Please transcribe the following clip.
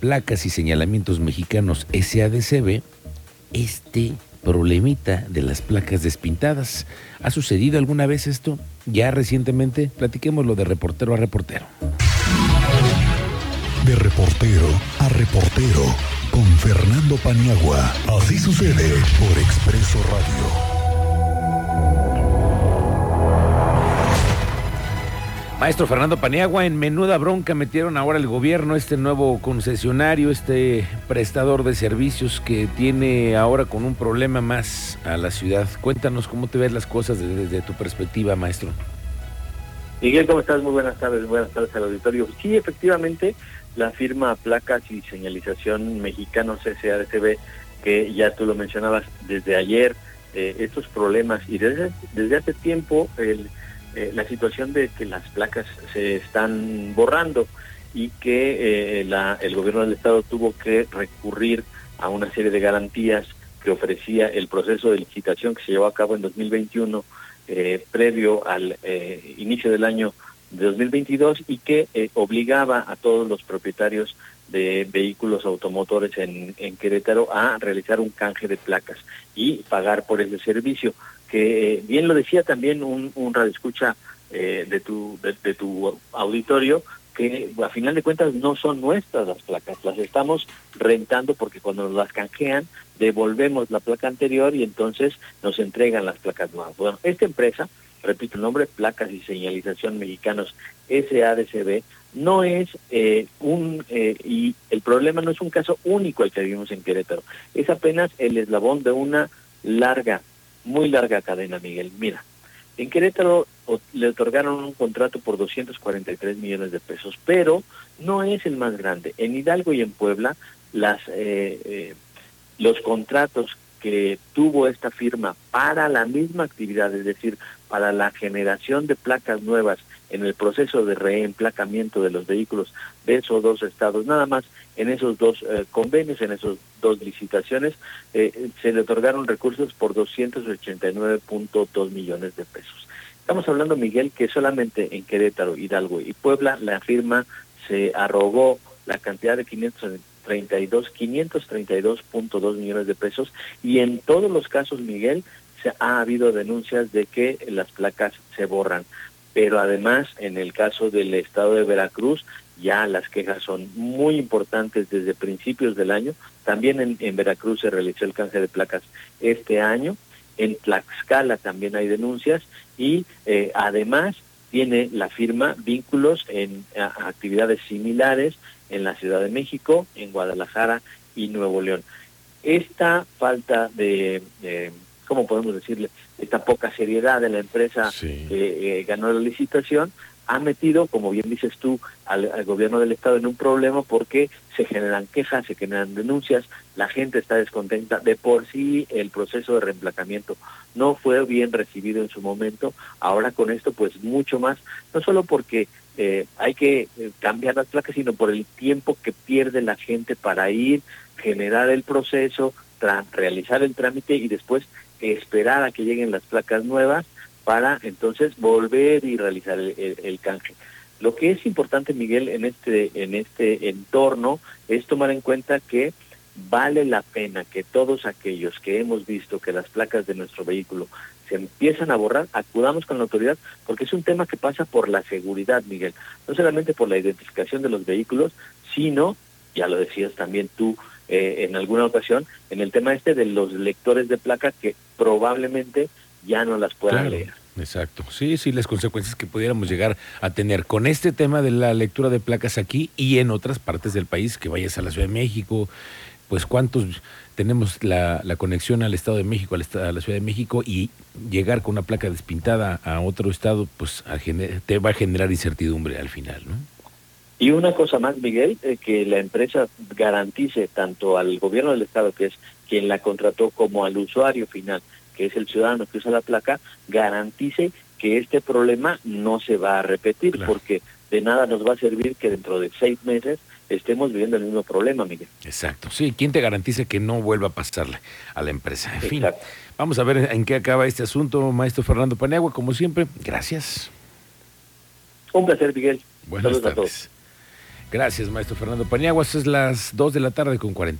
Placas y Señalamientos Mexicanos SADCB, este problemita de las placas despintadas. ¿Ha sucedido alguna vez esto? Ya recientemente, platiquémoslo de reportero a reportero. De reportero a reportero con Fernando Paniagua. Así sucede por Expreso Radio. Maestro Fernando Paniagua, en menuda bronca metieron ahora el gobierno, este nuevo concesionario, este prestador de servicios que tiene ahora con un problema más a la ciudad. Cuéntanos cómo te ves las cosas desde, tu perspectiva, maestro. Miguel, ¿cómo estás? Muy buenas tardes, buenas tardes al auditorio. Sí, efectivamente, la firma Placas y Señalización Mexicanos SADCB, que ya tú lo mencionabas desde ayer, eh, estos problemas y desde, desde hace tiempo el eh, la situación de que las placas se están borrando y que eh, el gobierno del estado tuvo que recurrir a una serie de garantías que ofrecía el proceso de licitación que se llevó a cabo en 2021 eh, previo al inicio del año de 2022 y que obligaba a todos los propietarios de vehículos automotores en, en Querétaro a realizar un canje de placas y pagar por ese servicio que eh, bien lo decía también un, un radioescucha eh, de, tu, de, tu auditorio, que a final de cuentas no son nuestras las placas, las estamos rentando porque cuando nos las canjean devolvemos la placa anterior y entonces nos entregan las placas nuevas. Bueno, esta empresa, repito el nombre, Placas y Señalización Mexicanos SADCB, no es eh, un, eh, y el problema no es un caso único el que vivimos en Querétaro, es apenas el eslabón de una larga muy larga cadena, Miguel. Mira, en Querétaro le otorgaron un contrato por 243 millones de pesos, pero no es el más grande. En Hidalgo y en Puebla, las, eh, eh, los contratos que tuvo esta firma para la misma actividad, es decir, para la generación de placas nuevas en el proceso de reemplacamiento de los vehículos de esos dos estados, nada más en esos dos eh, convenios, en esas dos licitaciones, eh, se le otorgaron recursos por 289.2 millones de pesos. Estamos hablando, Miguel, que solamente en Querétaro, Hidalgo y Puebla la firma se arrogó la cantidad de 532, 532.2 millones de pesos y en todos los casos, Miguel, ha habido denuncias de que las placas se borran pero además en el caso del estado de Veracruz ya las quejas son muy importantes desde principios del año. También en, Veracruz se realizó el canje de placas este año. En Tlaxcala también hay denuncias y eh, además tiene la firma vínculos en actividades similares en la Ciudad de México, en Guadalajara y Nuevo León. Esta falta de ¿cómo podemos decirle? Esta poca seriedad de la empresa que eh, ganó la licitación ha metido, como bien dices tú, al, gobierno del Estado en un problema porque se generan quejas, se generan denuncias, la gente está descontenta. De por sí el proceso de reemplacamiento no fue bien recibido en su momento, ahora con esto pues mucho más, no solo porque eh, hay que eh, cambiar las placas, sino por el tiempo que pierde la gente para ir, generar el proceso, realizar el trámite y después esperar a que lleguen las placas nuevas para entonces volver y realizar el, canje. Lo que es importante, Miguel, en este, en este entorno es tomar en cuenta que vale la pena que todos aquellos que hemos visto que las placas de nuestro vehículo se empiezan a borrar, acudamos con la autoridad, porque es un tema que pasa por la seguridad, Miguel, no solamente por la identificación de los vehículos, sino, ya lo decías también tú, eh, en alguna ocasión en el tema este de los lectores de placa que probablemente ya no las puedan leer. Exacto, sí, sí, las consecuencias que pudiéramos llegar a tener con este tema de la lectura de placas aquí y en otras partes del país, que vayas a la Ciudad de México, pues cuántos tenemos la, la conexión al Estado de México, al a la Ciudad de México y llegar con una placa despintada a otro estado, pues te va a generar incertidumbre al final, ¿no? Y una cosa más, Miguel, eh, que la empresa garantice tanto al gobierno del Estado, que es quien la contrató, como al usuario final, que es el ciudadano que usa la placa, garantice que este problema no se va a repetir, porque de nada nos va a servir que dentro de seis meses estemos viviendo el mismo problema, Miguel. Exacto. Sí, ¿quién te garantice que no vuelva a pasarle a la empresa? En fin, vamos a ver en qué acaba este asunto, maestro Fernando Paniagua, como siempre. Gracias. Un placer, Miguel. Buenas tardes. Gracias, maestro Fernando Paniagua. Es las 2 de la tarde con 40.